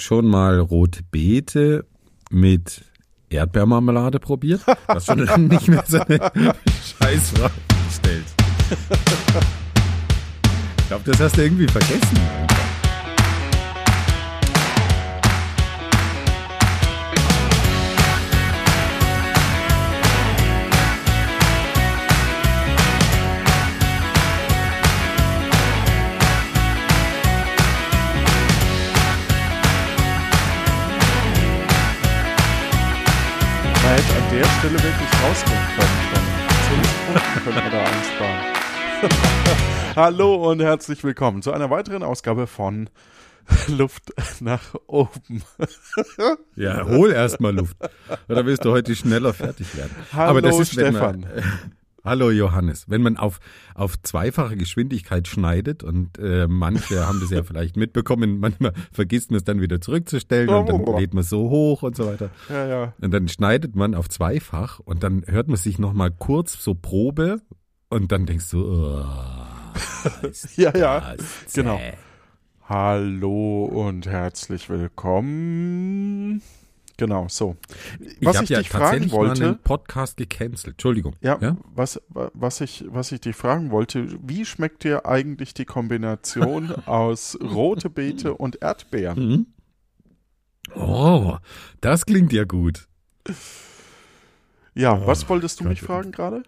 schon mal rote Beete mit Erdbeermarmelade probiert? Was schon nicht mehr so eine Scheißfrage gestellt. Ich glaube, das hast du irgendwie vergessen. Der Stelle wirklich rauskommen können. Schon zehn Punkte können wir da einsparen. Hallo und herzlich willkommen zu einer weiteren Ausgabe von Luft nach oben. Ja, hol erst mal Luft. Oder willst du heute schneller fertig werden? Hallo wenn man- Stefan. Hallo Johannes. Wenn man auf, auf zweifache Geschwindigkeit schneidet und äh, manche haben das ja vielleicht mitbekommen, manchmal vergisst man es dann wieder zurückzustellen und dann lädt man so hoch und so weiter. Ja, ja. Und dann schneidet man auf zweifach und dann hört man sich nochmal kurz so Probe und dann denkst du, oh, Ja, ja. Genau. Hallo und herzlich willkommen. Genau, so. Ich Was habe ich, ja dich fragen tatsächlich mal wollte, einen Podcast gecancelt. Entschuldigung. ja, ja? Was, was, ich, was ich dich fragen wollte, wie schmeckt dir eigentlich die Kombination aus rote Beete und Erdbeeren? Mhm. Oh, das klingt ja gut. Ja, was wolltest du Gott. mich fragen gerade?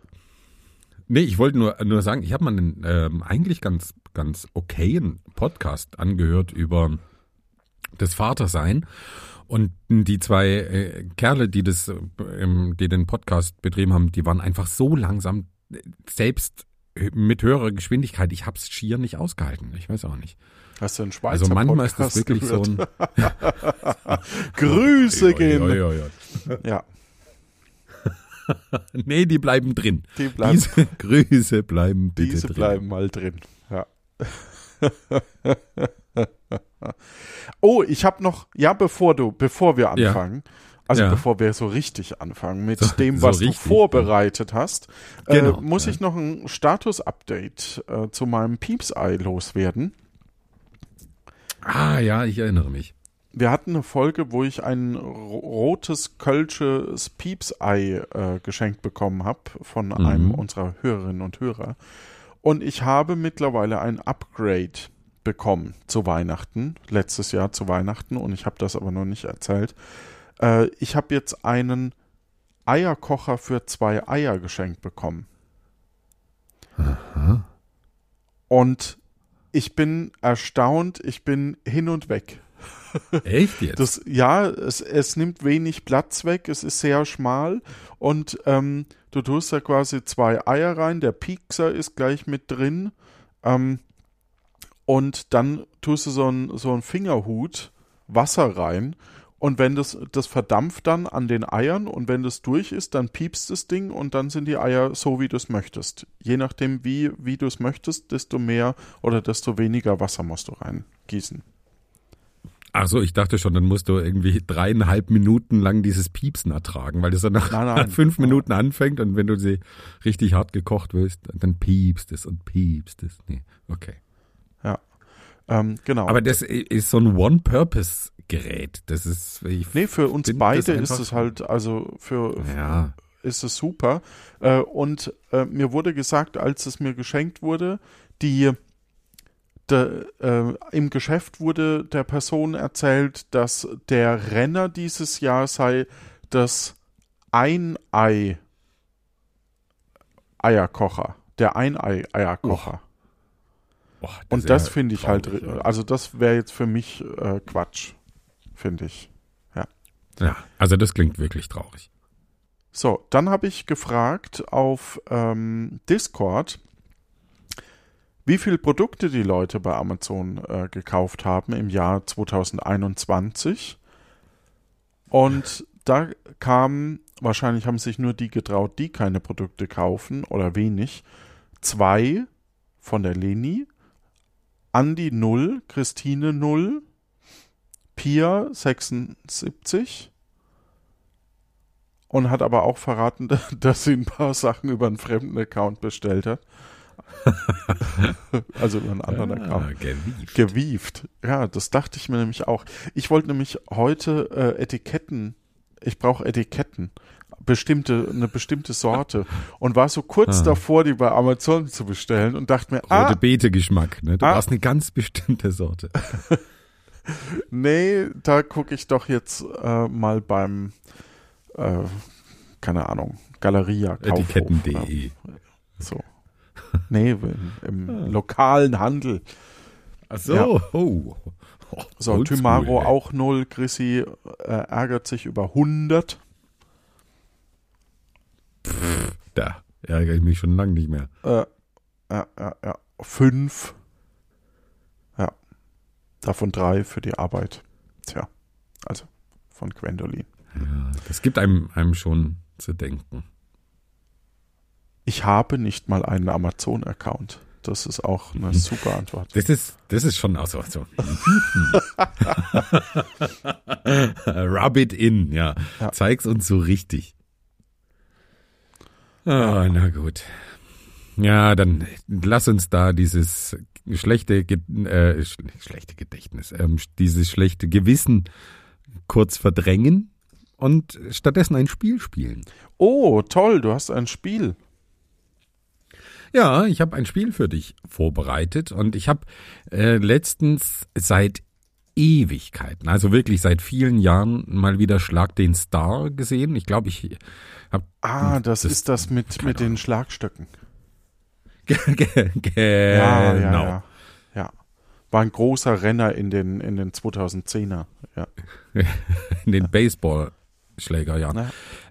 Nee, ich wollte nur, nur sagen, ich habe mal einen ähm, eigentlich ganz, ganz okayen Podcast angehört über das Vatersein. Und die zwei äh, Kerle, die das, äh, ähm, die den Podcast betrieben haben, die waren einfach so langsam, selbst mit höherer Geschwindigkeit. Ich hab's schier nicht ausgehalten. Ich weiß auch nicht. Hast du einen Schweizer Also manchmal ist das Podcast wirklich so gehört? ein. Grüße gehen. Ja, ja, ja, Nee, die bleiben drin. die bleiben, Diese Grüße bleiben bitte diese drin. bleiben mal drin. Ja. oh, ich habe noch, ja, bevor du, bevor wir Ja. anfangen, also Ja. bevor wir so richtig anfangen mit So- dem, so was du richtig, vorbereitet hast, Genau, äh, muss ja. ich noch ein Status-Update äh, zu meinem Pieps-Ei loswerden. Ah, ja, ich erinnere mich. Wir hatten eine Folge, wo ich ein ro- rotes Kölsches Piepsei äh, geschenkt bekommen habe von Mhm. einem unserer Hörerinnen und Hörer. Und ich habe mittlerweile ein Upgrade bekommen zu Weihnachten, letztes Jahr zu Weihnachten, und ich habe das aber noch nicht erzählt. Äh, ich habe jetzt einen Eierkocher für zwei Eier geschenkt bekommen. Und ich bin erstaunt, ich bin hin und weg. Echt jetzt? Das, ja, es, es nimmt wenig Platz weg, es ist sehr schmal und ähm, du tust da quasi zwei Eier rein, der Piekser ist gleich mit drin ähm, und dann tust du so einen so Fingerhut Wasser rein und wenn das, das verdampft dann an den Eiern und wenn das durch ist, dann piepst das Ding und dann sind die Eier so, wie du es möchtest. Je nachdem, wie, wie du es möchtest, desto mehr oder desto weniger Wasser musst du reingießen. Ach so, ich dachte schon, dann musst du irgendwie dreieinhalb Minuten lang dieses Piepsen ertragen, weil das dann nach, Nein, nein. nach fünf Minuten anfängt und wenn du sie richtig hart gekocht willst, dann piepst es und piepst es. Nee, okay. Ähm, genau. Aber das ist so ein One-Purpose-Gerät. Das ist, ich Nee, für uns beide ist es halt, also für ja, ist es super. Äh, und äh, mir wurde gesagt, als es mir geschenkt wurde, die de, äh, im Geschäft wurde der Person erzählt, dass der Renner dieses Jahr sei das Ein-Ei Eierkocher. Der Ein-Ei-Eierkocher. Und das ja finde ich halt, also das wäre jetzt für mich äh, Quatsch, finde ich. Ja, also das klingt wirklich traurig. So, dann habe ich gefragt auf ähm, Discord, wie viele Produkte die Leute bei Amazon äh, gekauft haben im Jahr 2021. Und da kam, wahrscheinlich haben sich nur die getraut, die keine Produkte kaufen oder wenig. Zwei von der Leni, Andi 0, Christine 0, Pia 76 und hat aber auch verraten, dass sie ein paar Sachen über einen fremden Account bestellt hat. also über einen anderen Ah, Account. gewieft. Gewieft. Ja, das dachte ich mir nämlich auch. Ich wollte nämlich heute äh, Etiketten, ich brauche Etiketten, bestimmte, eine bestimmte Sorte und war so kurz Ah. davor, die bei Amazon zu bestellen und dachte mir, Rote ah, Beete Geschmack, ne? Du Ah. brauchst eine ganz bestimmte Sorte. nee, da gucke ich doch jetzt äh, mal beim, äh, keine Ahnung, Galeria. Ja, Etiketten.de. so. Nee, im, im lokalen Handel. Ach so. Ja. Oh. Oh, So, oldschool, Tymaro ey. auch null, Chrissy äh, ärgert sich über 100. Da ärgere ich mich schon lange nicht mehr. Äh, ja, ja, ja. Fünf. Ja. Davon drei für die Arbeit. Tja. Also von Gwendolyn. Ja, das gibt einem, einem schon zu denken. Ich habe nicht mal einen Amazon-Account. Das ist auch eine super Antwort. Das ist, das ist schon auch so. so. Rub it in, ja. Ja. Zeig's uns so richtig. Ah, na gut. Ja, dann lass uns da dieses schlechte, äh, sch- schlechte Gedächtnis, ähm, dieses schlechte Gewissen kurz verdrängen und stattdessen ein Spiel spielen. Oh, toll, du hast ein Spiel. Ja, ich habe ein Spiel für dich vorbereitet und ich habe äh, letztens seit Ewigkeiten, also wirklich seit vielen Jahren mal wieder Schlag den Star gesehen. Ich glaube, ich habe Ah, das, Das- ist das mit, mit den Schlagstöcken. genau. Ja, ja, ja. Ja. War ein großer Renner in den, in den 2010er. Ja. in den Baseballschlägerjahren.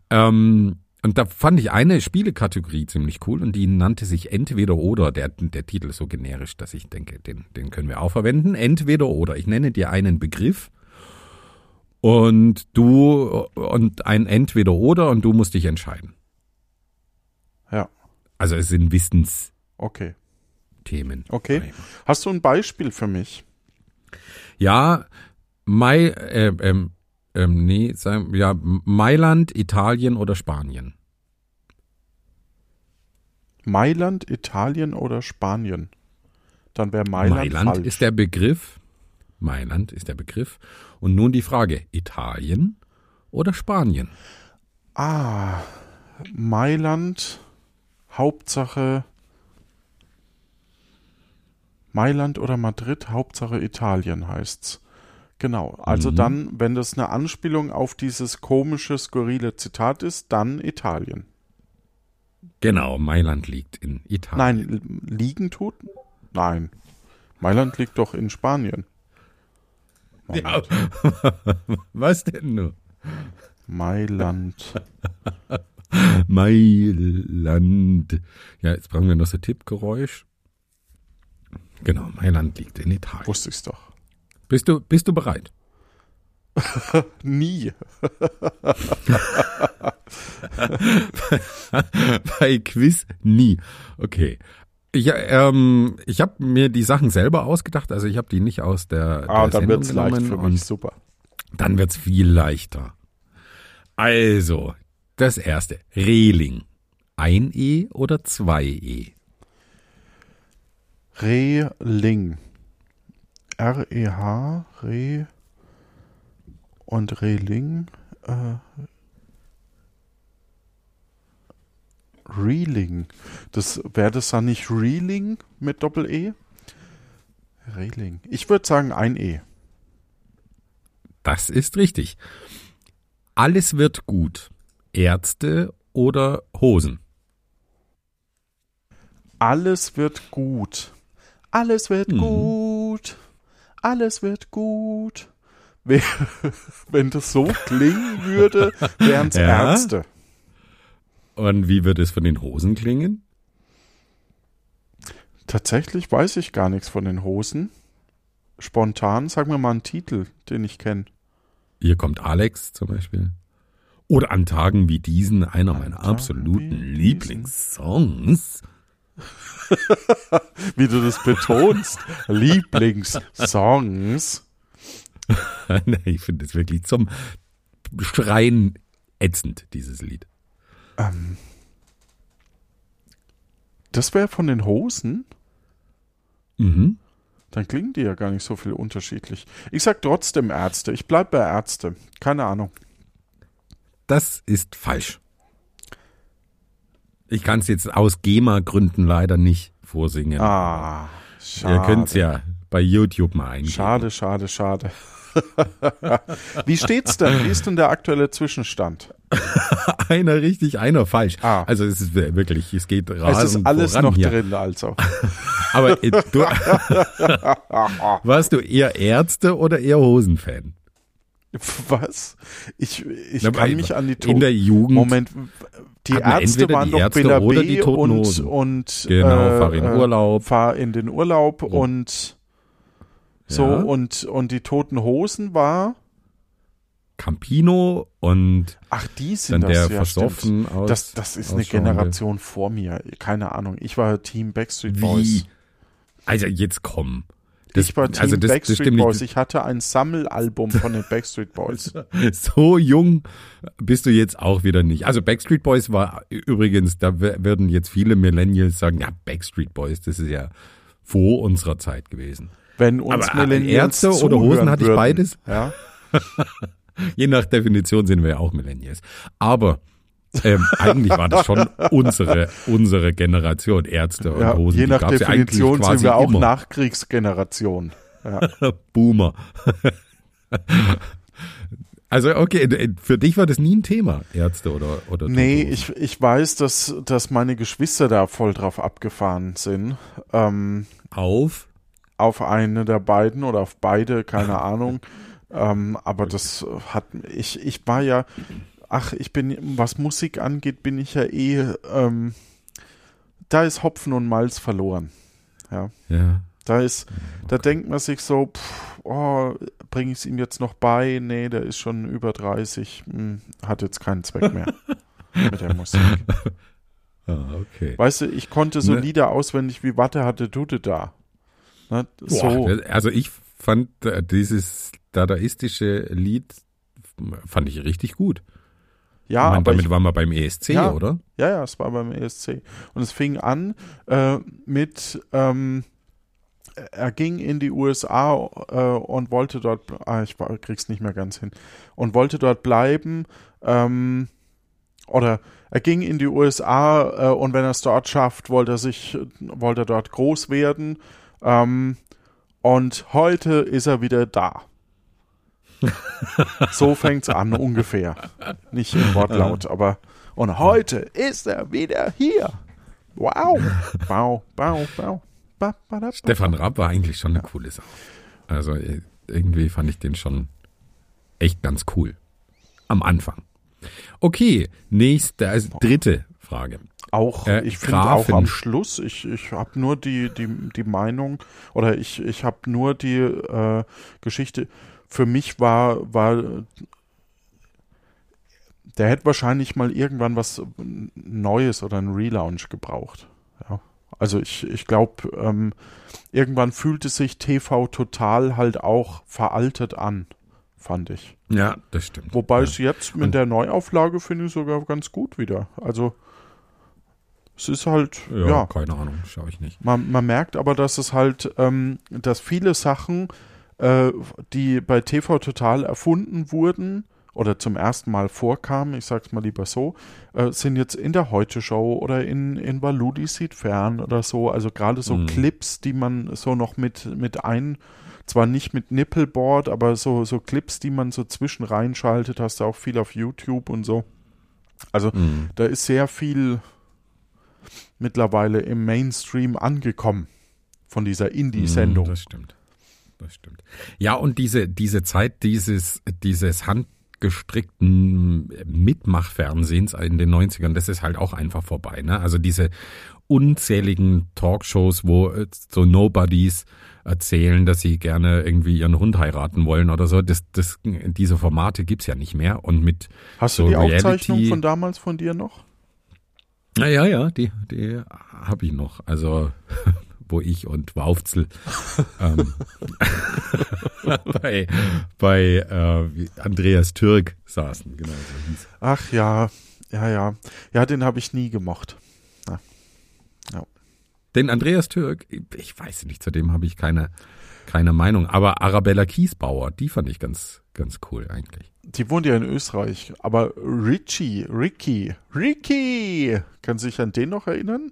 Ähm, und da fand ich eine Spielekategorie ziemlich cool und die nannte sich Entweder oder. Der, der Titel ist so generisch, dass ich denke, den, den können wir auch verwenden. Entweder oder. Ich nenne dir einen Begriff und du und ein Entweder oder und du musst dich entscheiden. Ja. Also es sind Wissensthemen. Okay. Okay. Hast du ein Beispiel für mich? Ja, Mai, äh, ähm, ähm, nee, sagen, ja, Mailand, Italien oder Spanien. Mailand, Italien oder Spanien? Dann wäre Mailand, Mailand falsch. ist der Begriff. Mailand ist der Begriff. Und nun die Frage, Italien oder Spanien? ah, Mailand, Hauptsache Mailand oder Madrid, Hauptsache Italien heißt's. Genau. Also Mhm. dann, wenn das eine Anspielung auf dieses komische, skurrile Zitat ist, dann Italien. Genau, Mailand liegt in Italien. Nein, li- liegen tut? Nein. Mailand liegt doch in Spanien. Ja. Was denn nur? Mailand. Mailand. Ja, jetzt brauchen wir noch so Tippgeräusch. Genau, Mailand liegt in Italien. Wusste ich's doch. Bist du, bist du bereit? Nie. Bei Quiz nie. Okay. Ich, ähm, ich habe mir die Sachen selber ausgedacht, also ich habe die nicht aus der, Ah, der dann wird's Sendung leicht für mich. Super. dann wird's viel leichter. Also, das erste. Reling. Ein E oder zwei E? Reling. R-E-H, Re und Reling. Äh, Reeling. Das wäre das dann nicht Reeling mit Doppel-E? Reeling. Ich würde sagen ein E. Das ist richtig. Alles wird gut. Ärzte oder Hosen? Alles wird gut. Alles wird Mhm. gut. Alles wird gut. Wenn das so klingen würde, wären es Ja. Ärzte. Und wie wird es von den Hosen klingen? Tatsächlich weiß ich gar nichts von den Hosen. Spontan, sag mir mal einen Titel, den ich kenne. Hier kommt Alex zum Beispiel. Oder an Tagen wie diesen einer meiner Tagen absoluten. Lieblingssongs. Wie du das betonst. Lieblingssongs. ich finde es wirklich zum Schreien ätzend, dieses Lied. Ähm, Das wäre von den Hosen? Mhm. Dann klingen die ja gar nicht so viel unterschiedlich. Ich sag trotzdem Ärzte. Ich bleib bei Ärzte. Keine Ahnung. Das ist falsch. Ich kann es jetzt aus GEMA-Gründen leider nicht vorsingen. Ah, schade. Ihr könnt es ja bei YouTube mal eingeben. Schade, schade, schade. Wie steht's denn? Wie ist denn der aktuelle Zwischenstand? einer richtig, einer falsch. Ah. Also es ist wirklich, es geht Es rasend ist alles noch hier. drin, also. Aber äh, du, warst du eher Ärzte oder eher Hosenfan? Was? Ich, ich Na, kann mich an die In der Jugend. Moment, die Ärzte waren die doch Ärzte Bela oder B. die Toten und, und Genau, äh, fahr in äh, Urlaub. Fahr in den Urlaub und so Ja. und, und die Toten Hosen war, Campino und ach, die sind dann das, der ja, versoffen aus. Das, das ist eine Generation vor mir. Keine Ahnung. Ich war Team Backstreet Wie? Boys. Also jetzt komm. Das, ich war Team also das, das Backstreet stimmt Boys. nicht. Ich hatte ein Sammelalbum von den Backstreet Boys. So jung bist du jetzt auch wieder nicht. Also Backstreet Boys war übrigens, da würden jetzt viele Millennials sagen, ja, Backstreet Boys, das ist ja vor unserer Zeit gewesen. Wenn uns Aber, Millennials Ärzte oder Hosen hatte ich würden, beides. Ja. Je nach Definition sind wir ja auch Millennials. Aber ähm, eigentlich war das schon unsere, unsere Generation, Ärzte und Ja, Hosen. je nach gab's ja Definition sind wir auch immer. Nachkriegsgeneration. Ja. Boomer. Also okay, für dich war das nie ein Thema, Ärzte oder oder Nee, ich, ich weiß, dass, dass meine Geschwister da voll drauf abgefahren sind. Ähm, auf auf eine der beiden oder auf beide, keine Ahnung. Ähm, aber das hat ich, ich war ja, ach, ich bin, was Musik angeht, bin ich ja eh, ähm, da ist Hopfen und Malz verloren. Ja. ja. Da ist, da denkt man sich so, pff, oh, bringe ich es ihm jetzt noch bei? Nee, der ist schon über 30, hm, hat jetzt keinen Zweck mehr mit der Musik. Ah, okay. Weißt du, ich konnte so Ne. Lieder auswendig wie Watte hatte Dute da. Ne, so. Das- also ich fand äh, dieses dadaistische Lied fand ich richtig gut. Ja, meine, aber damit ich, waren wir beim ESC, Ja. oder? ja, ja, es war beim ESC. Und es fing an äh, mit, ähm, er ging in die USA äh, und wollte dort, ah, ich krieg's nicht mehr ganz hin, und wollte dort bleiben, ähm, oder er ging in die USA äh, und wenn er es dort schafft, wollte er sich, wollte er dort groß werden. Ähm, und heute ist er wieder da. so fängt's an, ungefähr. Nicht im Wortlaut, aber und heute ist er wieder hier. Wow. Wow, wow, wow. Ba, ba, da, ba. Stefan Raab war eigentlich schon eine coole Sache. Also äh, irgendwie fand ich den schon echt ganz cool. Am Anfang. Okay, nächste, also dritte Frage. Auch, Äh, ich finde auch am Schluss, ich, ich habe nur die, die, die Meinung oder ich, ich habe nur die äh, Geschichte, für mich war, war der hätte wahrscheinlich mal irgendwann was Neues oder einen Relaunch gebraucht. Ja. Also ich, ich glaube, ähm, irgendwann fühlte sich TV total halt auch veraltet an, fand ich. Ja, das stimmt. Wobei ja. es jetzt mit Und- der Neuauflage finde ich sogar ganz gut wieder. Also es ist halt, ja, ja, keine Ahnung, schaue ich nicht. man, man merkt aber, dass es halt, ähm, dass viele Sachen, äh, die bei TV Total erfunden wurden oder zum ersten Mal vorkamen, ich sag's mal lieber so, äh, sind jetzt in der Heute-Show oder in, in Waludi sieht fern oder so, also gerade so Mhm. Clips, die man so noch mit, mit ein, zwar nicht mit Nippelboard, aber so, so Clips, die man so zwischen reinschaltet, hast du auch viel auf YouTube und so. Also Mhm. da ist sehr viel mittlerweile im Mainstream angekommen von dieser Indie-Sendung. Mhm, Das stimmt. Das stimmt. Ja, und diese, diese Zeit dieses, dieses handgestrickten Mitmachfernsehens in den 90ern, das ist halt auch einfach vorbei. Ne? Also diese unzähligen Talkshows, wo äh, so Nobodies erzählen, dass sie gerne irgendwie ihren Hund heiraten wollen oder so, das, das, diese Formate gibt's ja nicht mehr. Und mit Hast du so die Reality- Aufzeichnung von damals von dir noch? Na ja, ja, die, die habe ich noch. Also, wo ich und Waufzel ähm, bei, bei äh, Andreas Türk saßen. Genau so. Ach ja, ja, ja. Ja, den habe ich nie gemocht. Ja. Ja. Den Andreas Türk, ich weiß nicht, zu dem habe ich keine, keine Meinung. Aber Arabella Kiesbauer, die fand ich ganz, ganz cool eigentlich. Die wohnt ja in Österreich. Aber Richie, Ricky, Ricky, kann sich an den noch erinnern?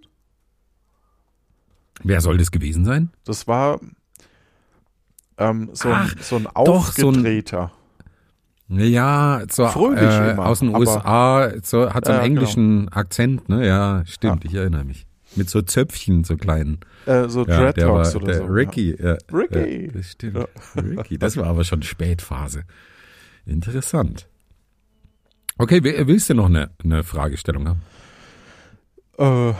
Wer soll das gewesen sein? Das war ähm, so, Ach, ein, so ein doch, so ein- aufgedrehter. Ja, so, äh, immer, aus den USA, so, hat so einen Ja, genau. englischen Akzent, ne? Ja, stimmt, ich erinnere mich. Mit so Zöpfchen, so kleinen. Äh, so Ja, der war Dreadlocks oder der so. Ricky. Ja, Ricky. Ja, das stimmt. Ricky, das war aber schon Spätphase. Interessant. Okay, willst du noch eine, eine Fragestellung haben? Ja. Äh,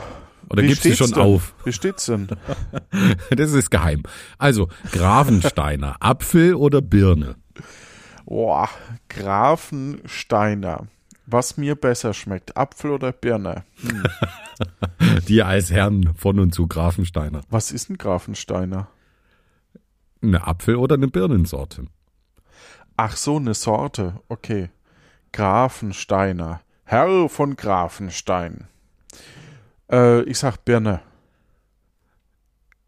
Oder wie gibst du steht's schon denn? auf? Wie steht's denn? Das ist geheim. Also, Grafensteiner, Apfel oder Birne? Boah, Grafensteiner. Was mir besser schmeckt, Apfel oder Birne? Hm. Dir als Herrn von und zu Grafensteiner. Was ist ein Grafensteiner? Eine Apfel- oder eine Birnensorte? Ach so, eine Sorte. Okay. Grafensteiner. Herr von Grafenstein. Äh, ich sag Birne.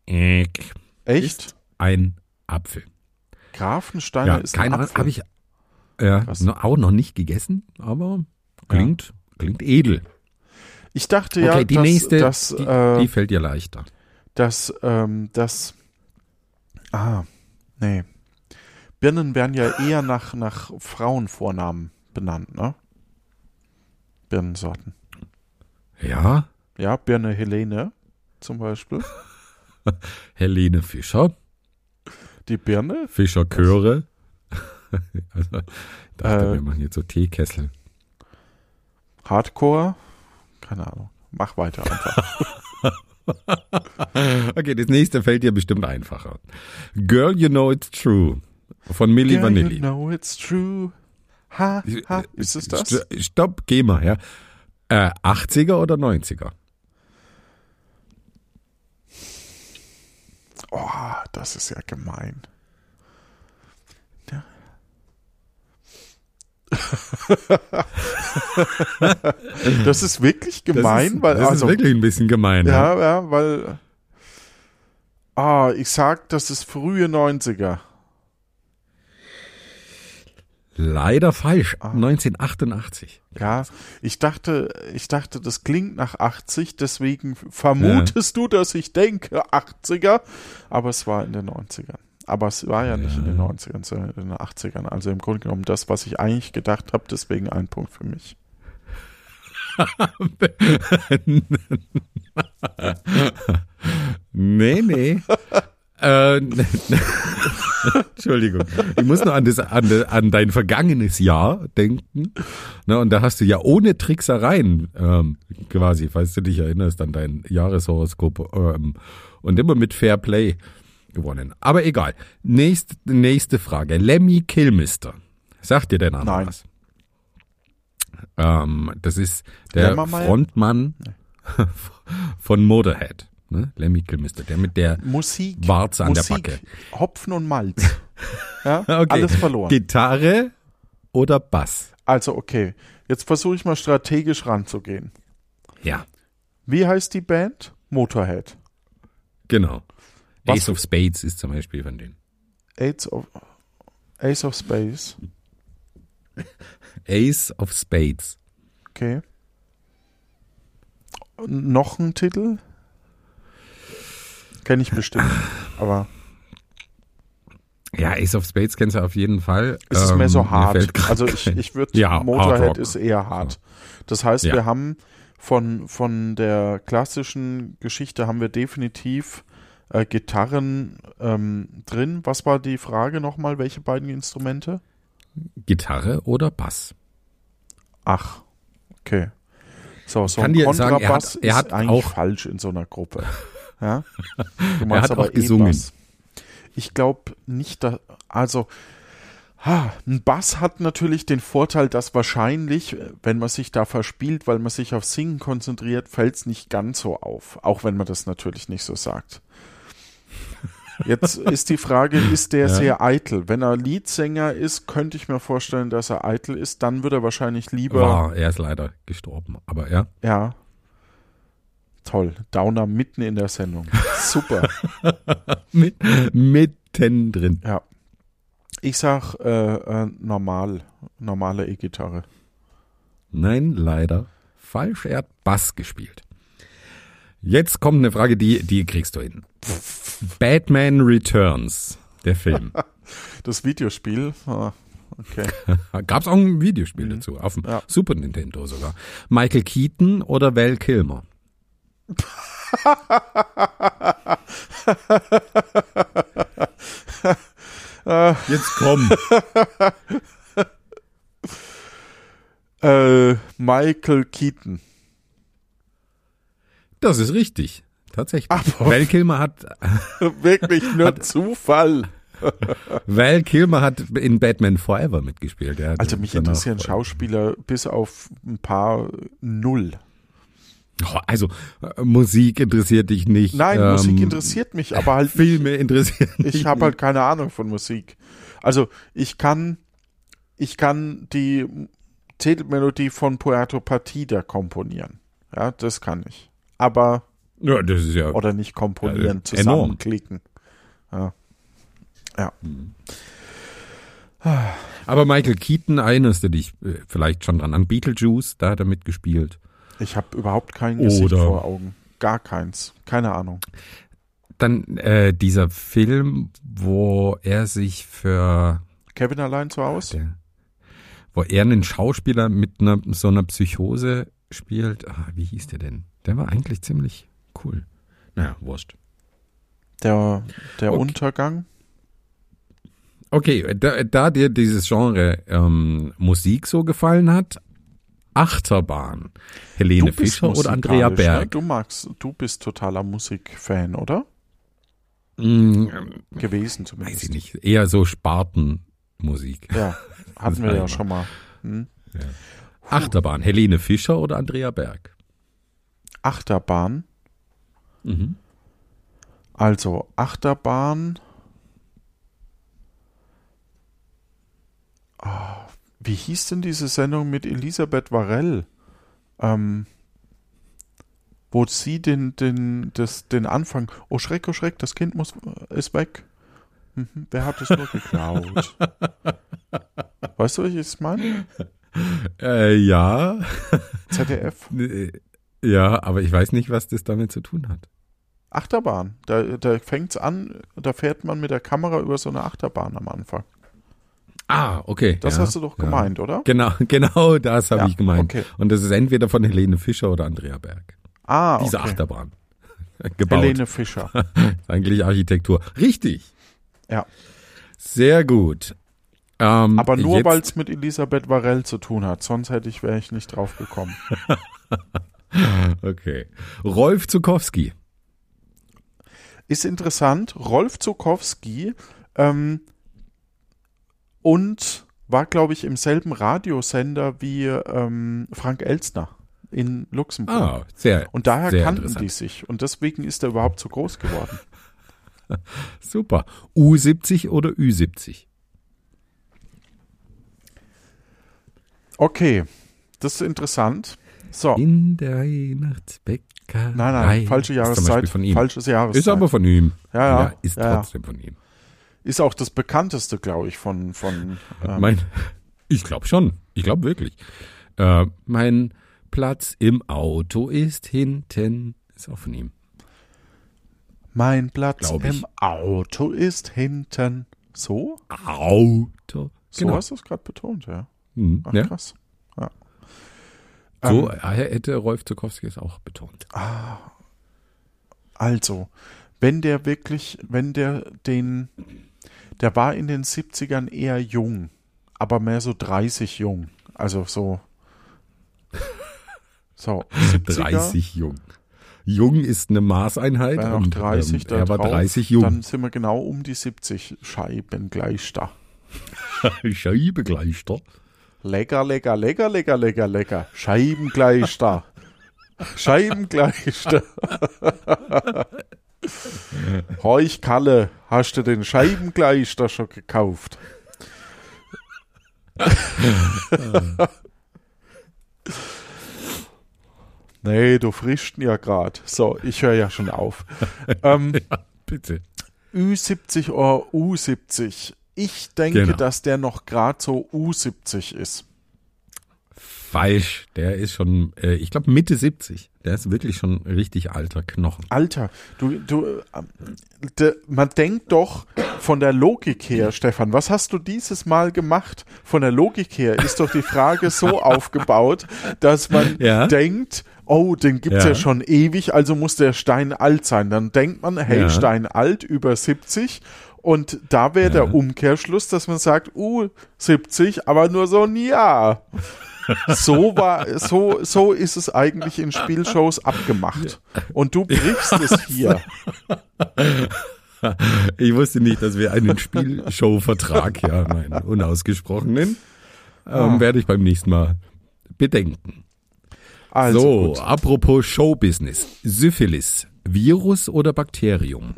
Eck. Echt? Ein Apfel. Grafensteiner Ja, ist keine ein Ahnung, Apfel. habe ich ja, Krass. no, auch noch nicht gegessen, aber klingt, klingt edel. Ich dachte Okay, ja, die dass, nächste, dass, die, äh, die fällt dir leichter. dass, ähm, dass, ah, nee. Birnen werden ja eher nach, nach Frauenvornamen benannt, ne? Birnensorten. Ja, Ja, Birne Helene zum Beispiel. Helene Fischer, Die Birne? Fischer Chöre. also, ich dachte, Äh. wir machen jetzt so Teekessel. Hardcore? Keine Ahnung. Mach weiter einfach. Okay, das nächste fällt dir bestimmt einfacher. Girl, you know it's true. Von Milli Yeah, Vanilli. you know it's true. Ha, ha. Ist es das? St Stopp, geh mal her. Äh, 80er oder 90er? Oh, das ist ja gemein. Ja. das ist wirklich gemein, das ist, weil das also ist wirklich ein bisschen gemein. ja, ja, weil ah, ich sag, das ist frühe 90er. Leider falsch. Ah. 1988. Ja, ich dachte, ich dachte, das klingt nach 80, deswegen vermutest du, dass ich denke 80er, aber es war in den 90ern. Aber es war ja nicht in den 90ern, sondern in den 80ern. Also im Grunde genommen das, was ich eigentlich gedacht habe, deswegen ein Punkt für mich. Nee, nee. äh, Entschuldigung. Ich muss nur an, das, an, an dein vergangenes Jahr denken. Ne, und da hast du ja ohne Tricksereien, ähm, quasi, falls du dich erinnerst, an dein Jahreshoroskop ähm, und immer mit Fair Play gewonnen. Aber egal. Nächste, nächste Frage. Lemmy Kilmister. Sagt dir der Name Nein. was? Ähm, das ist der? Frontmann von Motorhead. Ne? Lemmy Kilmister, der mit der Musik. Warze an der Musik, Backe. Hopfen und Malz. Ja, Okay. alles verloren. Gitarre oder Bass? Also okay, jetzt versuche ich mal strategisch ranzugehen. Ja, Wie heißt die Band? Motorhead. genau. Was- Ace of Spades ist zum Beispiel von denen. Ace of, Ace of Space. Ace of Spades. Okay. Noch ein Titel? Kenne ich bestimmt. Aber Ja, Ace of Spades kennst du auf jeden Fall. es ist Ähm, mehr so mir hart. Also ich, ich würde, Ja, Motorhead ist eher hart. Das heißt, Ja. wir haben von, von der klassischen Geschichte haben wir definitiv äh, Gitarren ähm, drin. Was war die Frage nochmal? Welche beiden Instrumente? Gitarre oder Bass? Ach, okay. So, so kann ein dir sagen, er hat- Kontrabass er hat ist eigentlich auch- falsch in so einer Gruppe. Ja? Du Er hat auch eh gesungen. Bass. Ich glaube nicht, da, also ha, ein Bass hat natürlich den Vorteil, dass wahrscheinlich, wenn man sich da verspielt, weil man sich auf Singen konzentriert, fällt es nicht ganz so auf. Auch wenn man das natürlich nicht so sagt. Jetzt ist die Frage, ist der Ja. sehr eitel? Wenn er Leadsänger ist, könnte ich mir vorstellen, dass er eitel ist. Dann würde er wahrscheinlich lieber War, er ist leider gestorben, aber ja. ja. Toll. Downer mitten in der Sendung. Super. Mit, mitten drin. Ja. Ich sag äh, äh, normal, normale E-Gitarre. Nein, leider falsch. Er hat Bass gespielt. Jetzt kommt eine Frage, die, die kriegst du hin. Batman Returns, der Film. Das Videospiel, ah, okay. Gab es auch ein Videospiel dazu, auf dem Ja. Super Nintendo sogar. Michael Keaton oder Val Kilmer? Jetzt komm. Äh, Michael Keaton. Das ist richtig. Tatsächlich. Aber- Val Kilmer hat, Wirklich nur Zufall. Val Kilmer hat in Batman Forever mitgespielt. Hat Also mich interessieren Schauspieler bis auf ein paar null. Also äh, Musik interessiert dich nicht. Nein, ähm, Musik interessiert mich, aber halt Filme interessieren dich. ich habe halt keine Ahnung von Musik. Also ich kann, ich kann die Titelmelodie von Puerto Partida komponieren. Ja, das kann ich. Aber, Ja, das ist ja. oder nicht komponieren, Ja, enorm. zusammenklicken. Ja. Ja. Aber Michael Keaton erinnerst du dich äh, vielleicht schon dran an Beetlejuice, da hat er mitgespielt. Ich habe überhaupt kein Gesicht Oder- vor Augen. Gar keins. Keine Ahnung. Dann äh, dieser Film, wo er sich für Kevin allein zu Hause? der, wo er einen Schauspieler mit einer so einer Psychose spielt. Ah, wie hieß der denn? Der war eigentlich ziemlich cool. Naja, wurscht. Der, der Okay. Untergang? Okay, da, da dir dieses Genre ähm, Musik so gefallen hat, Achterbahn. Helene Fischer oder Andrea ne? Berg? Du magst, du bist totaler Musikfan, oder? Mm, Gewesen weiß zumindest. ich nicht. Eher so Spartenmusik. Ja, hatten wir ja schon mal. Hm? Achterbahn. Helene Fischer oder Andrea Berg? Achterbahn. Mhm. Also Achterbahn. Ah, wie hieß denn diese Sendung mit Elisabeth Varell? Ähm, wo sie den, den, das, den Anfang, oh Schreck, oh Schreck, das Kind muss, ist weg. Mhm, wer hat es nur geklaut? weißt du, was ich meine? Äh, ja. ZDF. Äh, Ja, aber ich weiß nicht, was das damit zu tun hat. Achterbahn. Da, da fängt's an, da fährt man mit der Kamera über so eine Achterbahn am Anfang. Ah, okay. Das ja, hast du doch ja. gemeint, oder? Genau, genau das habe Ja, ich gemeint. okay. Und das ist entweder von Helene Fischer oder Andrea Berg. Ah, Diese okay. Achterbahn. Gebaut. Helene Fischer. Eigentlich Architektur. Richtig. Ja. Sehr gut. Ähm, Aber nur weil es mit Elisabeth Varell zu tun hat. Sonst hätte ich, wäre ich nicht drauf gekommen. Okay. Rolf Zukowski. Ist interessant. Rolf Zukowski ähm, und war, glaube ich, im selben Radiosender wie ähm, Frank Elstner in Luxemburg. Ah, sehr. und daher sehr kannten die sich. Und deswegen ist er überhaupt so groß geworden. Super. U70 oder Ü70? Okay, das ist interessant. So, In der Weihnachtsbäckerei. nein, nein, falsche Ist Jahreszeit. Von ihm. Falsches Jahreszeit. Ist aber von ihm. Ja, ja. ist Ja, ja. trotzdem von ihm. Ist auch das bekannteste, glaube ich, von, von ähm, Mein, ich glaube schon. Ich glaube wirklich. Äh, mein Platz im Auto ist hinten. Ist auch von ihm. Mein Platz im Auto ist hinten. So? Auto. So Genau. hast du es gerade betont, ja. Mhm. Ach, ja. krass. Ja. So Ähm, äh, hätte Rolf Zukowski es auch betont. also, wenn der wirklich, wenn der den, der war in den 70ern eher jung, aber mehr so 30 jung. Also so. So, 70er, 30 jung. Jung ist eine Maßeinheit. Wenn noch und, 30 ähm, da er war drauf, 30 jung. Dann sind wir genau um die 70 Scheiben gleich da. Scheibe gleich da. Lecker, lecker, lecker, lecker, lecker, lecker. Scheibengleister. Scheibengleister. Heuch Kalle, hast du den Scheibengleister schon gekauft? Nee, du frischst ja gerade. So, ich höre ja schon auf. ähm, Ja, bitte. Ü70 oder U70. Ich denke, Genau. dass der noch gerade so U70 ist. Falsch. Der ist schon, äh, ich glaube, Mitte 70. Der ist wirklich schon richtig alter Knochen. Alter, du, du, ähm, de, man denkt doch von der Logik her, Stefan, was hast du dieses Mal gemacht? Von der Logik her ist doch die Frage so aufgebaut, dass man Ja. denkt, oh, den gibt's ja. Ja. schon ewig, also muss der Stein alt sein. Dann denkt man, hey, Ja. Stein alt über 70 und da wäre der Umkehrschluss, dass man sagt, uh, 70, aber nur so ein Jahr. So war, so, so ist es eigentlich in Spielshows abgemacht. Und du brichst es hier. Ich wusste nicht, dass wir einen Spielshow-Vertrag hier haben, einen unausgesprochenen. Ähm, Werde ich beim nächsten Mal bedenken. Also, so, gut. apropos Showbusiness. Syphilis, Virus oder Bakterium?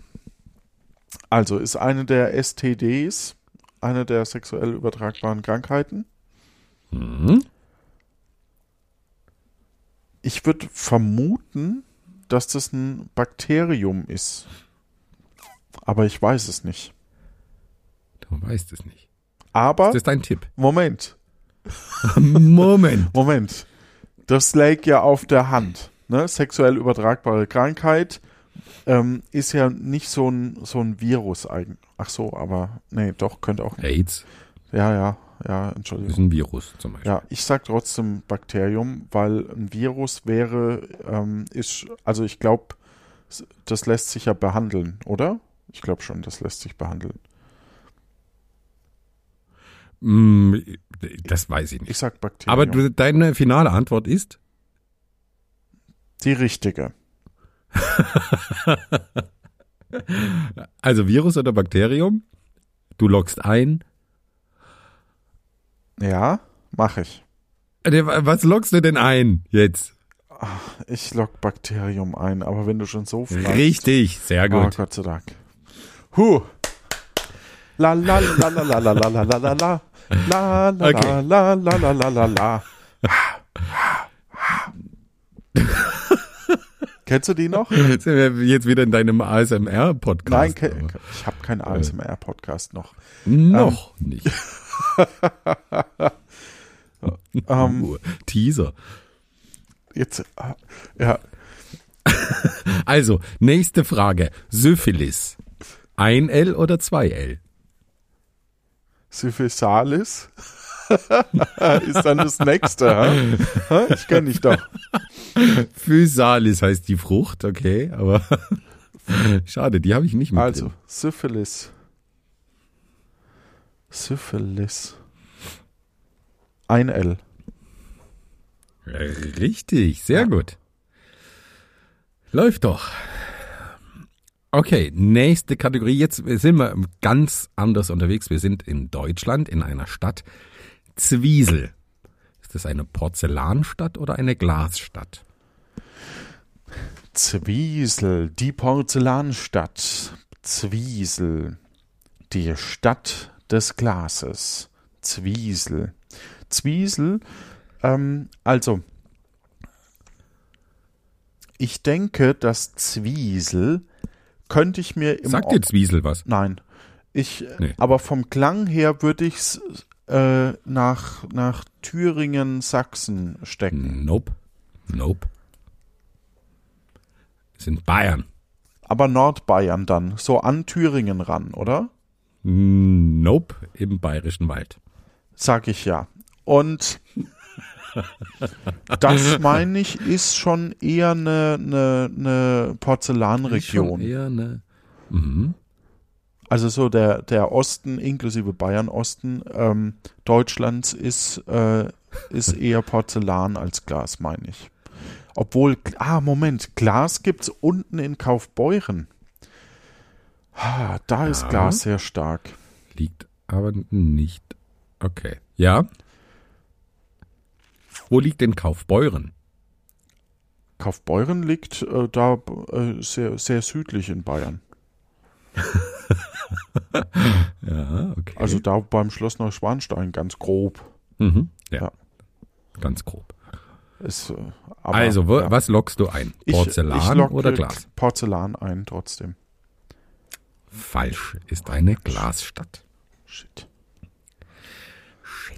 also ist eine der STDs, eine der sexuell übertragbaren Krankheiten. Mhm. Ich würde vermuten, dass das ein Bakterium ist. Aber ich weiß es nicht. Du weißt es nicht. Aber, Das ist dein Tipp. Moment, Moment. Moment. Das lag ja auf der Hand. Ne? Sexuell übertragbare Krankheit ähm, ist ja nicht so ein, so ein Virus eigentlich. Ach so, aber nee, doch, könnte auch. AIDS Ja, ja, ja, ist Entschuldigung. ein Virus zum Beispiel. Ja, ich sag trotzdem Bakterium, weil ein Virus wäre, ähm, ist, also ich glaube, das lässt sich ja behandeln, oder? Ich glaube schon, das lässt sich behandeln. Mm, Das weiß ich Ich nicht. sag Bakterium. Aber du, deine finale Antwort ist? Die richtige. Also Virus oder Bakterium? Du loggst ein. Ja, mache ich. Äh, Was loggst du denn ein jetzt? Ich log Bakterium ein, aber wenn du schon so fragst. Richtig, sehr Oh, gut. Gott sei Dank. Huh. La la la la la la la la la la la la la Okay. la la la la la la. Kennst du die noch? Jetzt wieder in deinem ASMR-Podcast? Nein, ich habe keinen ASMR-Podcast noch. Noch nicht. Ähm, Uh, Teaser. jetzt, äh, ja, Also, nächste Frage. Syphilis. Ein L oder zwei L? Syphisalis ist dann das nächste. Hä? Ich kenne dich doch. Physalis heißt die Frucht, okay, aber schade, die habe ich nicht mit. Also, Syphilis. Syphilis. Ein L. Richtig, sehr gut. Läuft doch. Okay, nächste Kategorie. Jetzt sind wir ganz anders unterwegs. Wir sind in Deutschland, in einer Stadt. Zwiesel. Ist das eine Porzellanstadt oder eine Glasstadt? Zwiesel, die Porzellanstadt. Zwiesel, die Stadt des Glases. Zwiesel. Zwiesel, ähm, also, ich denke, dass Zwiesel könnte ich mir im Sagt dir Zwiesel was? Nein. Ich, Nee. aber vom Klang her würde ich es äh, nach, nach Thüringen, Sachsen stecken. Nope. Nope. In Bayern. Aber Nordbayern dann, so an Thüringen ran, oder? Nope, im Bayerischen Wald. Sag ich ja. Und das meine ich, ist schon eher eine, eine, eine Schon Porzellanregion. eher eine, mhm. Also so der, der Osten, inklusive Bayern-Osten ähm, Deutschlands ist, äh, ist eher Porzellan als Glas, meine ich. Obwohl, ah, Moment, Glas gibt's unten in Kaufbeuren. Da ist Ja. Glas sehr stark. Liegt aber nicht. Okay. Ja. Wo liegt denn Kaufbeuren? Kaufbeuren liegt äh, da äh, sehr, sehr südlich in Bayern. Ja, okay. Also da beim Schloss Neuschwanstein, ganz grob. mhm. ja. Ja. Ganz grob. Ist, äh, aber, also, wo, ja. was lockst du ein? Ich- Porzellan ich locke oder Glas? Porzellan ein, trotzdem. Falsch, ist eine Glasstadt. Shit.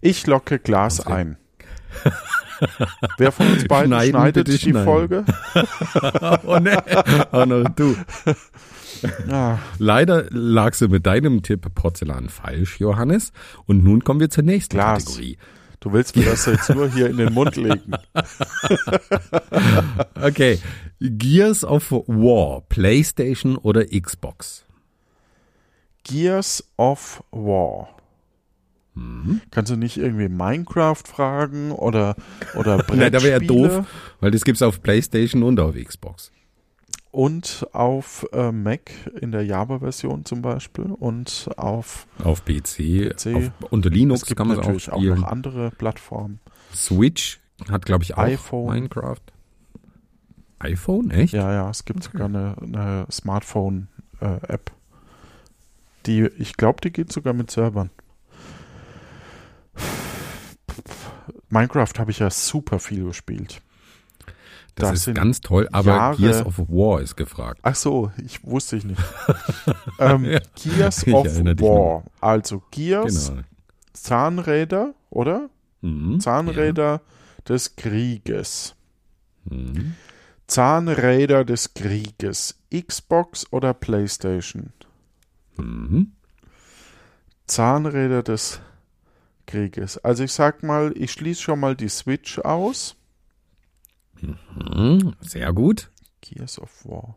Ich locke Glas Unsere- ein. Wer von uns beiden Schneiden, schneidet die schneiden. Folge? Oh ne, oh no, du. Ja, Leider lagst du mit deinem Tipp Porzellan falsch, Johannes. Und nun kommen wir zur nächsten Glas. Kategorie. du willst mir das jetzt nur hier in den Mund legen. Okay. Gears of War, PlayStation oder Xbox? Gears of War. Mhm. Kannst du nicht irgendwie Minecraft fragen oder, oder Nein, da wäre ja doof, weil das gibt's auf PlayStation und auf Xbox. Und auf äh, Mac in der Java-Version zum Beispiel und auf Auf PC, PC. Auf, unter Linux es gibt kann man es auch natürlich auch, spielen. noch andere Plattformen. Switch hat, glaube ich, auch iPhone. Minecraft. iPhone, echt? Ja, ja, es gibt sogar eine, eine Smartphone-App. Die, ich glaube, die geht sogar mit Servern. Minecraft habe ich ja super viel gespielt. Das, das ist ganz toll, aber Jahre- Gears of War ist gefragt. Ach so, ich wusste ich nicht. ähm, Ja. Gears Ich of War. Also Gears, Genau. Zahnräder, oder? Mhm. Zahnräder des Krieges. Ja. Mhm. Zahnräder des Krieges. Xbox oder PlayStation? Mhm. Zahnräder des Krieges. Also ich sag mal, ich schließe schon mal die Switch aus. Mhm. Sehr gut. Gears of War.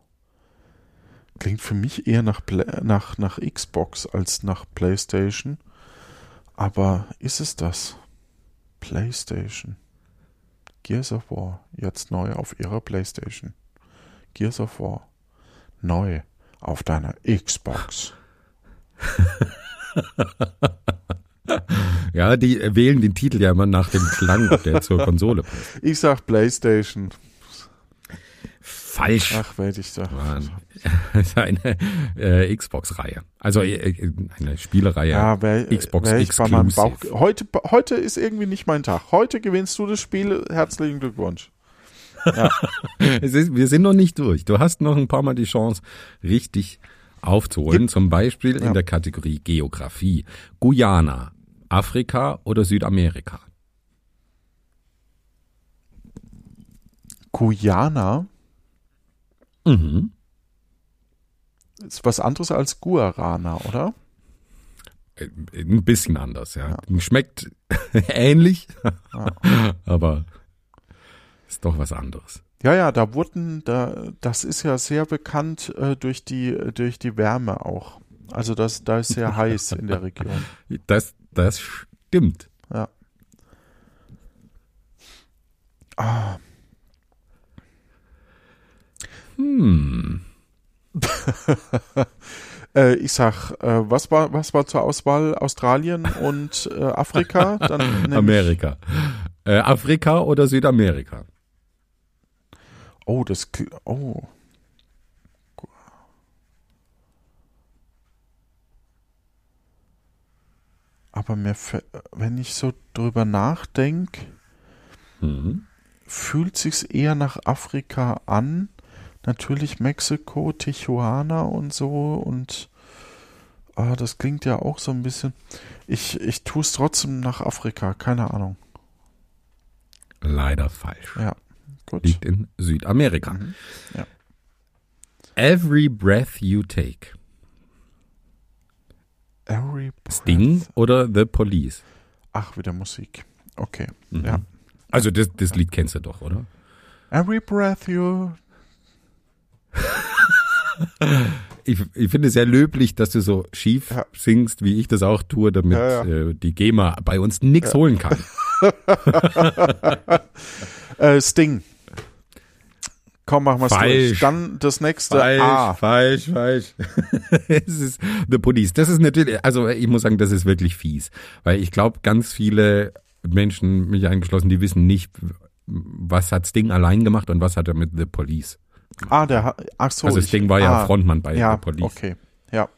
Klingt für mich eher nach, nach, nach Xbox als nach PlayStation. Aber ist es das? PlayStation. Gears of War. Jetzt neu auf ihrer PlayStation. Gears of War. Neu auf deiner Xbox. Ja, die äh, wählen den Titel ja immer nach dem Klang, der zur Konsole passt. Ich sag PlayStation. Falsch. Ach, werde ich da. Mann. Das ist eine äh, Xbox-Reihe. Also äh, eine Spielereihe. Ja, wär, Xbox wär. Exclusive. Heute, heute ist irgendwie nicht mein Tag. Heute gewinnst du das Spiel. Herzlichen Glückwunsch. Es ist, wir sind noch nicht durch. Du hast noch ein paar Mal die Chance, richtig aufzuholen. Zum Beispiel in Ja. der Kategorie Geografie. Guyana, Afrika oder Südamerika? Guyana Mhm. ist was anderes als Guarana, oder? Äh, Ein bisschen anders, ja. Schmeckt ähnlich, aber ist doch was anderes. Ja, ja, da wurden, da, das ist ja sehr bekannt äh, durch die, durch die Wärme auch. Also das, da ist sehr heiß in der Region. Das, das stimmt. Ja. Ah, Hm. äh, ich sag, äh, was war, was war zur Auswahl? Australien und äh, Afrika? Dann Amerika. Äh, Afrika oder Südamerika? Oh, das, kl- oh. Aber mir, wenn ich so drüber nachdenke, Mhm. fühlt sich's eher nach Afrika an. Natürlich Mexiko, Tijuana und so und ah, das klingt ja auch so ein bisschen. Ich, ich tue es trotzdem nach Afrika, keine Ahnung. Leider falsch. Ja, gut. Liegt in Südamerika. Mhm. Ja. Every breath you take. Every breath. Sting oder The Police? Ach, wieder Musik. Okay. Mhm. Ja. Also das, das Lied kennst du doch, oder? Every breath you. Ich, ich finde es sehr löblich, dass du so schief Ja. singst, wie ich das auch tue, damit Ja, ja. Äh, die GEMA bei uns nichts holen kann. Äh, Sting. Komm, machen wir's Falsch. durch. Dann das nächste A. falsch, falsch. es ist The Police. Das ist natürlich, also ich muss sagen, das ist wirklich fies. Weil ich glaube, ganz viele Menschen, mich eingeschlossen, die wissen nicht, was hat Sting allein gemacht und was hat er mit The Police. Ah, der Ach so. also ich- Sting war ja ah, Frontmann bei Ja, The Police. okay. Ja.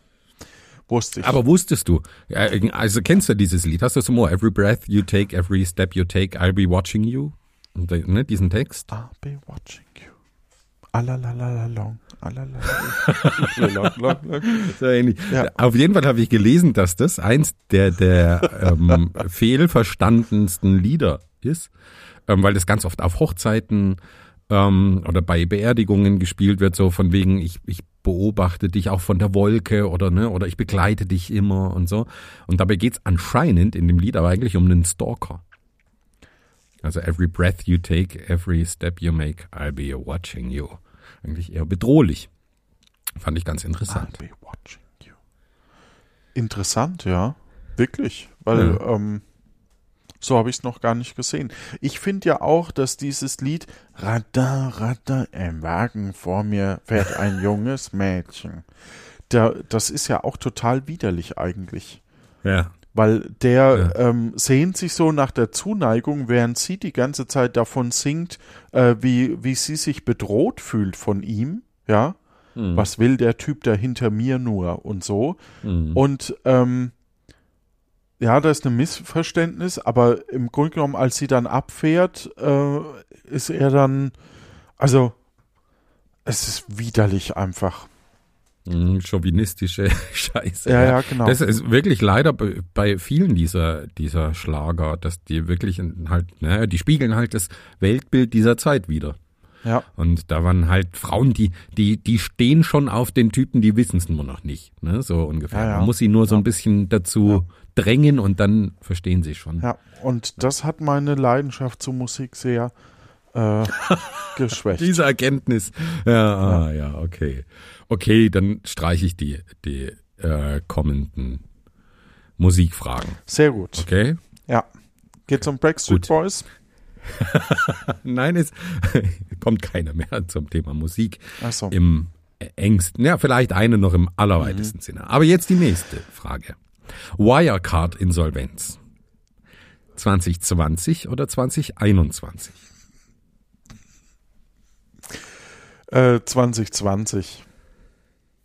Wusste ich. Aber wusstest du, äh, also kennst du dieses Lied? Hast du es im Ohr? Every breath you take, every step you take, I'll be watching you? Und, ne, diesen Text. I'll be watching you. Alalalalong. Alalalalong. So ähnlich. Ja. Auf jeden Fall habe ich gelesen, dass das eins der, der ähm, fehlverstandensten Lieder ist, ähm, weil das ganz oft auf Hochzeiten ähm, oder bei Beerdigungen gespielt wird, so von wegen, ich, ich beobachte dich auch von der Wolke oder ne, oder ich begleite dich immer und so. Und dabei geht's anscheinend in dem Lied aber eigentlich um einen Stalker. Also every breath you take, every step you make, I'll be watching you. Eigentlich eher bedrohlich. Fand ich ganz interessant. I'll be watching you. Interessant, ja. Wirklich. Weil, ähm, so habe ich es noch gar nicht gesehen. Ich finde ja auch, dass dieses Lied Radda, Radda, im Wagen vor mir fährt ein junges Mädchen. Der, das ist ja auch total widerlich eigentlich. Ja. Weil der ähm, sehnt sich so nach der Zuneigung, während sie die ganze Zeit davon singt, äh, wie, wie sie sich bedroht fühlt von ihm, ja. Was will der Typ da hinter mir nur und so. Und ähm, ja, da ist ein Missverständnis, aber im Grunde genommen, als sie dann abfährt, äh, ist er dann, also es ist widerlich einfach. Mhm, chauvinistische Scheiße. Ja, ja, genau. Das ist wirklich leider bei, bei vielen dieser, dieser Schlager, dass die wirklich halt, naja, die spiegeln halt das Weltbild dieser Zeit wieder. Ja, Und da waren halt Frauen, die, die, die stehen schon auf den Typen, die wissen es nur noch nicht. Ne? So ungefähr. Ja, ja. Man muss sie nur so ein bisschen dazu drängen und dann verstehen sie schon. ja. Und das hat meine Leidenschaft zur Musik sehr äh, geschwächt. Diese Erkenntnis. Ja, ah, ja, okay. Okay, dann streiche ich die, die äh, kommenden Musikfragen. Sehr gut. Okay? Ja. Geht zum Backstreet Gut. Boys. Nein, es kommt keiner mehr zum Thema Musik Achso. im engsten, ja, vielleicht eine noch im allerweitesten Sinne. Aber jetzt die nächste Frage. Wirecard-Insolvenz. 2020 oder 2021? Äh, 2020.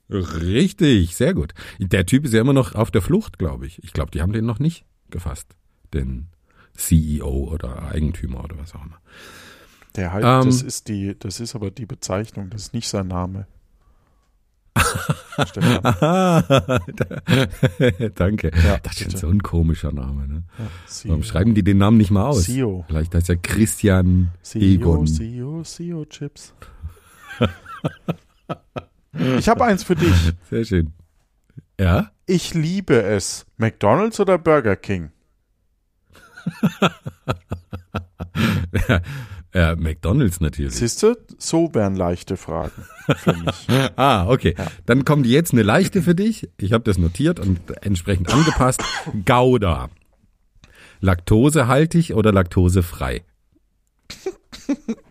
Richtig, sehr gut. Der Typ ist ja immer noch auf der Flucht, glaube ich. Ich glaube, die haben den noch nicht gefasst. Den CEO oder Eigentümer oder was auch immer. Der halt, Ähm. das ist die, das ist aber die Bezeichnung, das ist nicht sein Name. Danke. Ja, das ist so ein komischer Name. Ne? CEO. Warum schreiben die den Namen nicht mal aus? CEO. Vielleicht heißt er Christian CEO, Egon. CEO, CEO Chips. Ich habe eins für dich. Sehr schön. Ja? Ich liebe es. McDonald's oder Burger King? ja McDonalds natürlich. Siehst du, so wären leichte Fragen für mich. Ah, okay. Dann kommt jetzt eine leichte für dich. Ich habe das notiert und entsprechend angepasst. Gouda. Laktosehaltig oder laktosefrei?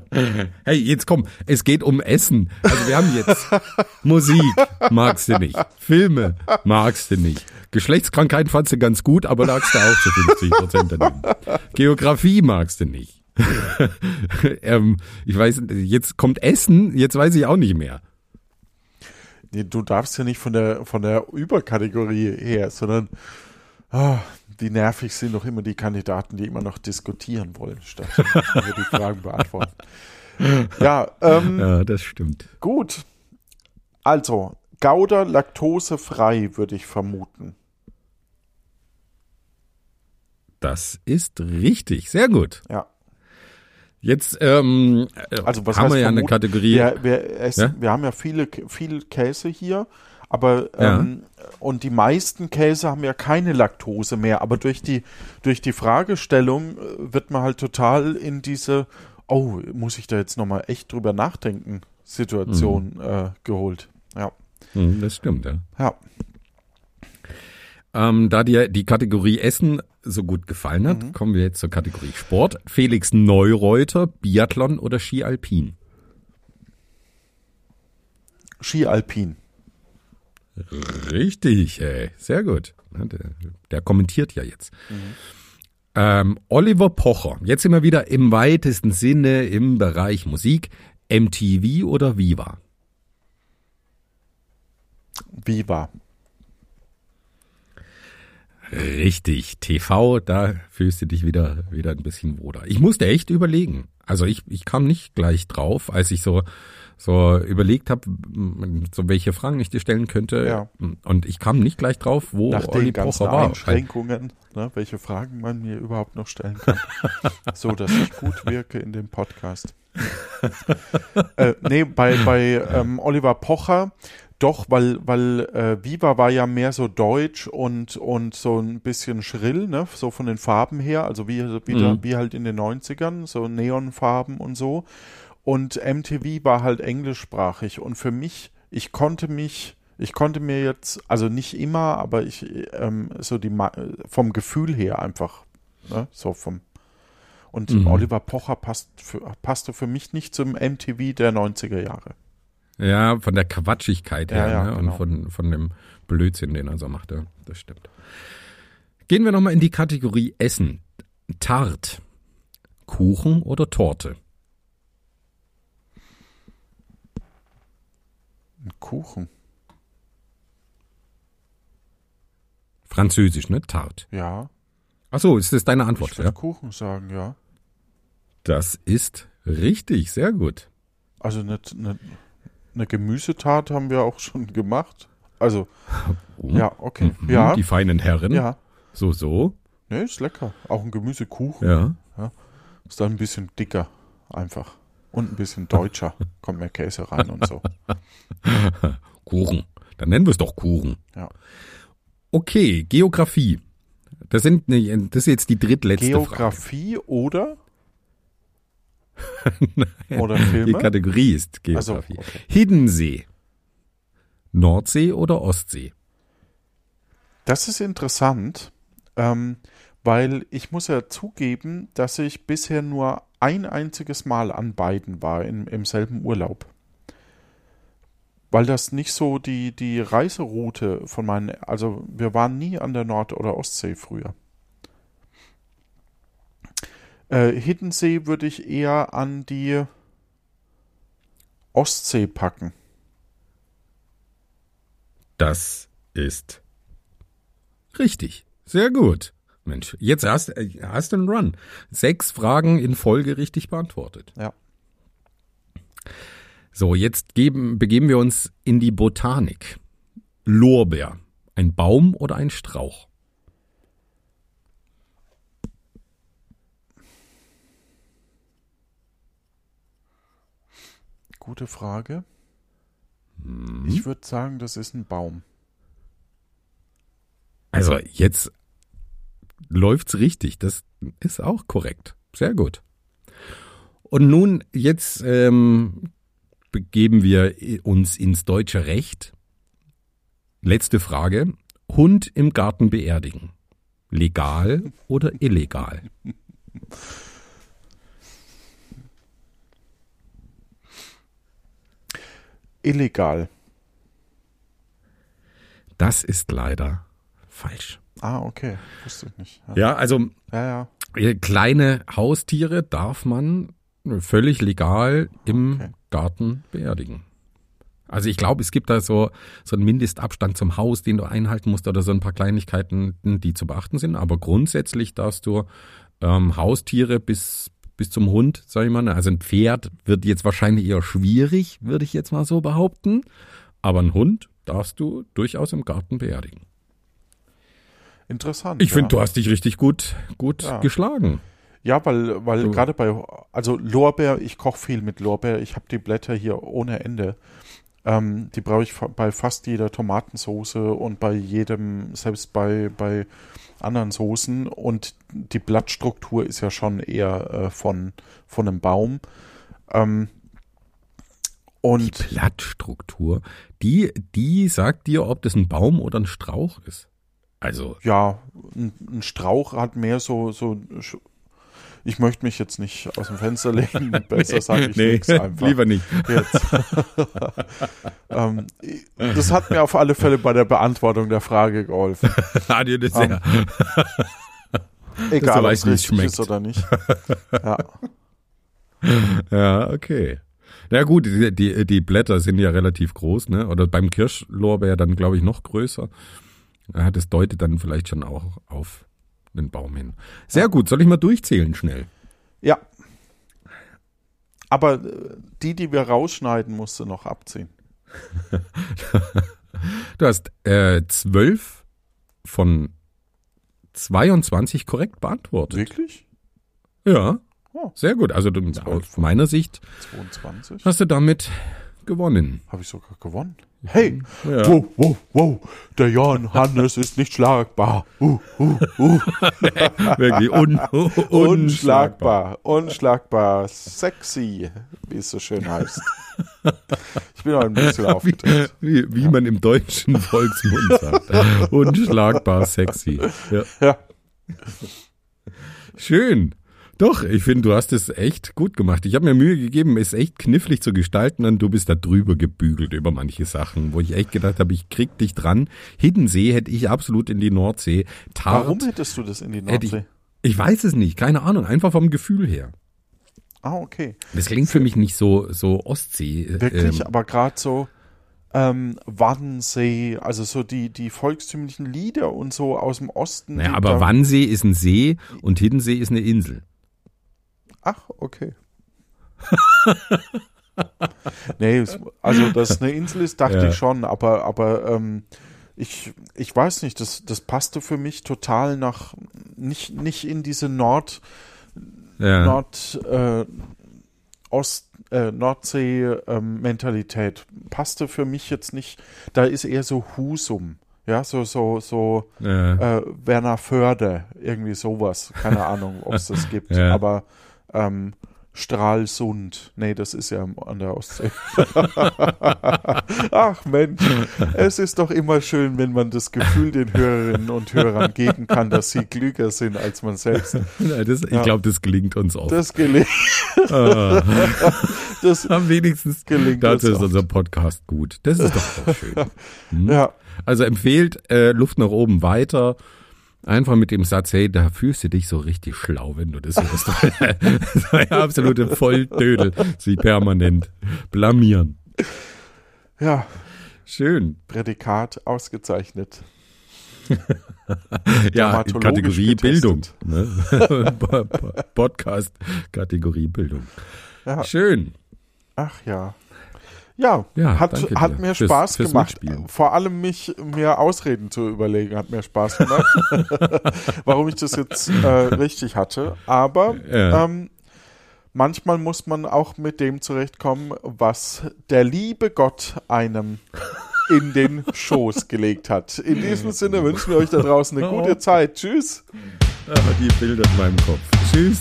Hey, jetzt komm, es geht um Essen. Also wir haben jetzt Musik, magst du nicht. Filme, magst du nicht. Geschlechtskrankheiten fandst du ganz gut, aber lagst du auch zu 50 Prozent daneben. Geografie magst du nicht. ähm, ich weiß, jetzt kommt Essen, jetzt weiß ich auch nicht mehr. Nee, du darfst ja nicht von der, von der Überkategorie her, sondern ah, die nervig sind doch immer die Kandidaten, die immer noch diskutieren wollen, statt die Fragen beantworten. Ja, ähm, Ja, das stimmt. gut. Also, Gouda laktosefrei, würde ich vermuten. Das ist richtig. Sehr gut. Ja. Jetzt ähm, Also haben wir ja eine vermuten? Kategorie. Wir, wir, essen, Ja? wir haben ja viele, viel Käse hier, aber Ja. ähm, und die meisten Käse haben ja keine Laktose mehr. Aber durch die durch die Fragestellung äh, wird man halt total in diese Oh, muss ich da jetzt noch mal echt drüber nachdenken? Situation äh, geholt. Ja, Hm, das stimmt, ja. ja. Ähm, da dir die Kategorie Essen so gut gefallen hat, Mhm. kommen wir jetzt zur Kategorie Sport. Felix Neureuter, Biathlon oder Ski Alpin? Ski Alpin. Richtig, ey. Sehr gut. Ja, Der, der kommentiert ja jetzt. Ähm, Oliver Pocher, jetzt wir wieder im weitesten Sinne im Bereich Musik. MTV oder Viva? Viva. Richtig, TV, da fühlst du dich wieder, wieder ein bisschen wohler. Ich musste echt überlegen. Also ich, ich kam nicht gleich drauf, als ich so, so überlegt habe, so welche Fragen ich dir stellen könnte. Ja. Und ich kam nicht gleich drauf, wo Nach Olli den ganzen Pocher war. Einschränkungen, ne, welche Fragen man mir überhaupt noch stellen kann. so, dass ich gut wirke in dem Podcast. äh, nee, bei, bei ähm, Oliver Pocher doch, weil, weil äh, Viva war ja mehr so deutsch und, und so ein bisschen schrill, ne? So von den Farben her, also wie, wieder, Mhm. wie halt in den 90ern, so Neonfarben und so. Und MTV war halt englischsprachig. Und für mich, ich konnte mich, ich konnte mir jetzt, also nicht immer, aber ich, ähm, so die vom Gefühl her einfach, ne? So vom und Mhm. Oliver Pocher passt für, passte für mich nicht zum MTV der 90er Jahre. Ja, von der Quatschigkeit Ja, her ja, ne? genau. und von, von dem Blödsinn, den er so macht. Ja, das stimmt. Gehen wir nochmal in die Kategorie Essen. Tart. Kuchen oder Torte? Kuchen. Französisch, ne? Tart. Ja. Ach so, ist das deine Antwort? Ich würde Ja? Kuchen sagen, ja. Das ist richtig, sehr gut. Also eine, eine, eine Gemüsetat haben wir auch schon gemacht. Also, Oh. ja, okay. Mhm, Ja, Die feinen Herren. ja. So, so. Ne, ist lecker. Auch ein Gemüsekuchen. Ja. Ist dann ein bisschen dicker, einfach. Und ein bisschen deutscher. Kommt mehr Käse rein und so. Kuchen. Dann nennen wir es doch Kuchen. Ja. Okay, Geografie. Das sind ne, das ist jetzt die drittletzte Frage. Geografie oder? oder Die Filme? Kategorie ist Also, Geografie. okay. Hiddensee. Nordsee oder Ostsee? Das ist interessant, ähm, weil ich muss ja zugeben, dass ich bisher nur ein einziges Mal an beiden war in, im selben Urlaub. Weil das nicht so die, die Reiseroute von meinen, also wir waren nie an der Nord- oder Ostsee früher. Äh, Hiddensee würde ich eher an die Ostsee packen. Das ist richtig. Sehr gut. Mensch, jetzt hast, äh, hast du einen Run. Sechs Fragen in Folge richtig beantwortet. Ja. So, jetzt geben, begeben wir uns in die Botanik. Lorbeer. Ein Baum oder ein Strauch? Gute Frage. Ich würde sagen, das ist ein Baum. Also jetzt läuft's richtig. Das ist auch korrekt. Sehr gut. Und nun, jetzt ähm, begeben wir uns ins deutsche Recht. Letzte Frage. Hund im Garten beerdigen. Legal oder illegal? Illegal. Das ist leider falsch. Ah, okay. Wusste ich nicht. Ja, Ja, also ja. ja. äh, kleine Haustiere darf man völlig legal im Okay. Garten beerdigen. Also ich glaube, es gibt da so, so einen Mindestabstand zum Haus, den du einhalten musst oder so ein paar Kleinigkeiten, die zu beachten sind. Aber grundsätzlich darfst du ähm, Haustiere bis, bis zum Hund, sag ich mal, also ein Pferd wird jetzt wahrscheinlich eher schwierig, würde ich jetzt mal so behaupten. Aber ein Hund darfst du durchaus im Garten beerdigen. Interessant. Ich ja. finde, du hast dich richtig gut, gut Ja. geschlagen. Ja, weil, weil Du- gerade bei, also Lorbeer, ich koche viel mit Lorbeer. Ich habe die Blätter hier ohne Ende. Ähm, die brauche ich bei fast jeder Tomatensauce und bei jedem, selbst bei, bei anderen Soßen. Und die Blattstruktur ist ja schon eher äh, von, von einem Baum. Ähm, Die und Blattstruktur, die, die sagt dir, ob das ein Baum oder ein Strauch ist. Also, ja, ein, ein Strauch hat mehr so, so, ich möchte mich jetzt nicht aus dem Fenster legen, besser sage ich nichts einfach. lieber nicht. Ähm, das hat mir auf alle Fälle bei der Beantwortung der Frage geholfen. Dir das Ähm, ja. Egal, ob es richtig schmeckt. ist oder nicht. Ja, ja, okay. Na gut, die, die, die Blätter sind ja relativ groß, ne? Oder beim Kirschlorbeer dann, glaube ich, noch größer. Ja, das deutet dann vielleicht schon auch auf den Baum hin. Sehr gut, soll ich mal durchzählen schnell? Ja. Aber äh, die, die wir rausschneiden, musst du noch abziehen. Du hast äh, 12 von 22 korrekt beantwortet. Wirklich? Ja, Oh, sehr gut. Also du, aus meiner Sicht 22? hast du damit gewonnen. Habe ich sogar gewonnen. Hey, Ja. wow, wow, wow, der Jan Hannes ist nicht schlagbar. Uh, uh, uh. Wirklich un unschlagbar. Unschlagbar, unschlagbar, sexy, wie es so schön heißt. Ich bin auch ein bisschen Wie, aufgedreht. wie, wie man im deutschen Volksmund sagt. Unschlagbar sexy. Ja. Ja, Schön. Doch, ich finde, du hast es echt gut gemacht. Ich habe mir Mühe gegeben, es echt knifflig zu gestalten und du bist da drüber gebügelt über manche Sachen, wo ich echt gedacht habe, ich krieg dich dran. Hiddensee hätte ich absolut in die Nordsee. Tart warum hättest du das in die hätte ich, Nordsee? ich weiß es nicht, keine Ahnung, einfach vom Gefühl her. Ah, okay. Das klingt für mich nicht so, so Ostsee. Wirklich, ähm, aber gerade so ähm, Wannsee, also so die, die volkstümlichen Lieder und so aus dem Osten. naja, aber da- Wannsee ist ein See und Hiddensee ist eine Insel. Ach, okay. nee, es- also dass es eine Insel ist, dachte Ja. ich schon, aber, aber ähm, ich, ich weiß nicht, das, das passte für mich total nach, nicht, nicht in diese Nord, Ja. Nord, äh, Ost, äh, Nordsee-Mentalität. Passte für mich jetzt nicht, da ist eher so Husum, ja, so, so, so Ja. äh, Werner Förde, irgendwie sowas. Keine Ahnung, ob es das gibt. Ja. Aber ähm, Stralsund, nee, das ist ja an der Ostsee. Ach Mensch, es ist doch immer schön, wenn man das Gefühl den Hörerinnen und Hörern geben kann, dass sie klüger sind als man selbst. Ja, das, ich Ja. glaube, das gelingt uns auch. Das gelingt. Ah. Das, Am wenigstens Gelingt dazu ist unser Podcast gut. Das ist doch auch schön. Hm? ja, Also empfehlt äh, Luft nach oben weiter. Einfach mit dem Satz, hey, da fühlst du dich so richtig schlau, wenn du das hörst. das war ja absolute Volldödel, sie permanent blamieren. ja, Schön. Prädikat ausgezeichnet. Ja, Kategorie getestet. Bildung. Ne? Po- po- Podcast, Kategorie Bildung. Ja. Schön. Ach ja. Ja, Ja, hat, hat mir fürs- Spaß fürs gemacht. Mitspielen. Vor allem mich, mir Ausreden zu überlegen, hat mir Spaß gemacht. Warum ich das jetzt äh, richtig hatte. Aber Ja. ähm, manchmal muss man auch mit dem zurechtkommen, was der liebe Gott einem in den Schoß gelegt hat. In diesem Sinne wünschen wir euch da draußen eine gute Zeit. Tschüss. Aber die Bilder in meinem Kopf. Tschüss.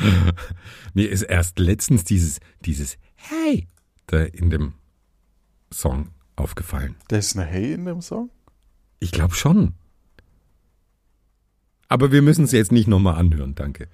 Mir ist erst letztens dieses, dieses Hey da in dem Song aufgefallen. Da ist eine Hey in dem Song? Ich glaube schon. Aber wir müssen es jetzt nicht nochmal anhören, danke.